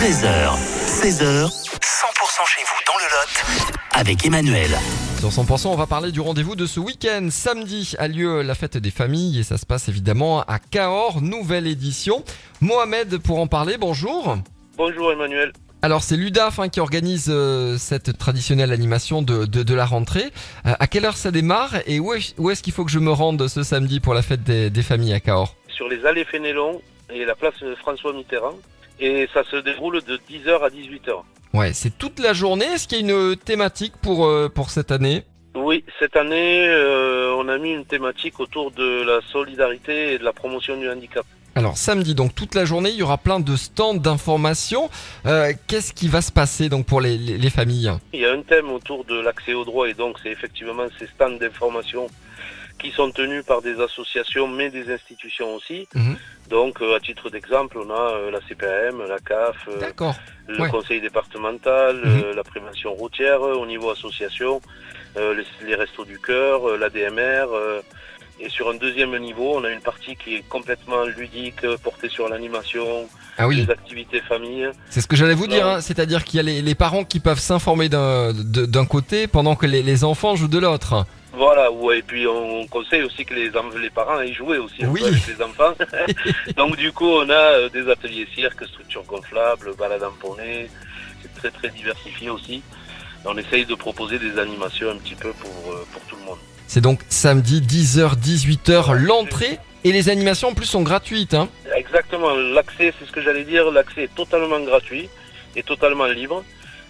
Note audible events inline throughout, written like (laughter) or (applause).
13h, 16h, 100% chez vous dans le Lot avec Emmanuel. Sur 100%, on va parler du rendez-vous de ce week-end. Samedi a lieu la fête des familles et ça se passe évidemment à Cahors, nouvelle édition. Mohamed pour en parler, bonjour. Bonjour Emmanuel. Alors c'est l'UDAF hein, qui organise euh, cette traditionnelle animation de, de, de la rentrée. Euh, à quelle heure ça démarre et où est- où est-ce qu'il faut que je me rende ce samedi pour la fête des, des familles à Cahors? Sur les allées Fénélon et la place François Mitterrand. Et ça se déroule de 10h à 18h. Ouais, c'est toute la journée. Est-ce qu'il y a une thématique pour, euh, pour cette année? Oui, cette année, euh, on a mis une thématique autour de la solidarité et de la promotion du handicap. Alors samedi, donc toute la journée, il y aura plein de stands d'information. Euh, Qu'est-ce qui va se passer donc pour les, les- les familles? Il y a un thème autour de l'accès au droit et donc c'est effectivement ces stands d'information qui sont tenus par des associations mais des institutions aussi. Mhm. Donc euh, à titre d'exemple, on a euh, la CPAM, la CAF, euh, le Ouais. conseil départemental, Mhm. la prévention routière au niveau association, les, les restos du cœur, l'ADMR. et sur un deuxième niveau, on a une partie qui est complètement ludique, portée sur l'animation, Ah oui, les activités famille. c'est ce que j'allais vous dire. Hein. C'est-à-dire qu'il y a les, les parents qui peuvent s'informer d'un côté pendant que les, les enfants jouent de l'autre. Voilà, ouais, et puis on conseille aussi que les, en- les parents aillent jouer aussi Oui. avec les enfants. (laughs) Donc du coup, on a euh, des ateliers cirque, structures gonflables, balades en poney. C'est très très diversifié aussi. On essaye de proposer des animations un petit peu pour, euh, pour tout le monde. C'est donc samedi 10h 18h l'entrée et les animations en plus sont gratuites. Hein. Exactement, l'accès, c'est ce que j'allais dire, l'accès est totalement gratuit et totalement libre.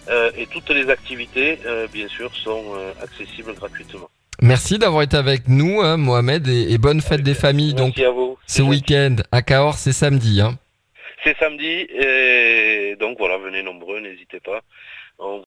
Euh, et toutes les activités, euh, bien sûr, sont euh, accessibles gratuitement. Merci d'avoir été avec nous, hein, Mohamed, et, et bonne fête des familles. Donc Merci à vous. ce week-end à Cahors, c'est samedi. Hein. C'est samedi, et donc voilà, venez nombreux, n'hésitez pas. On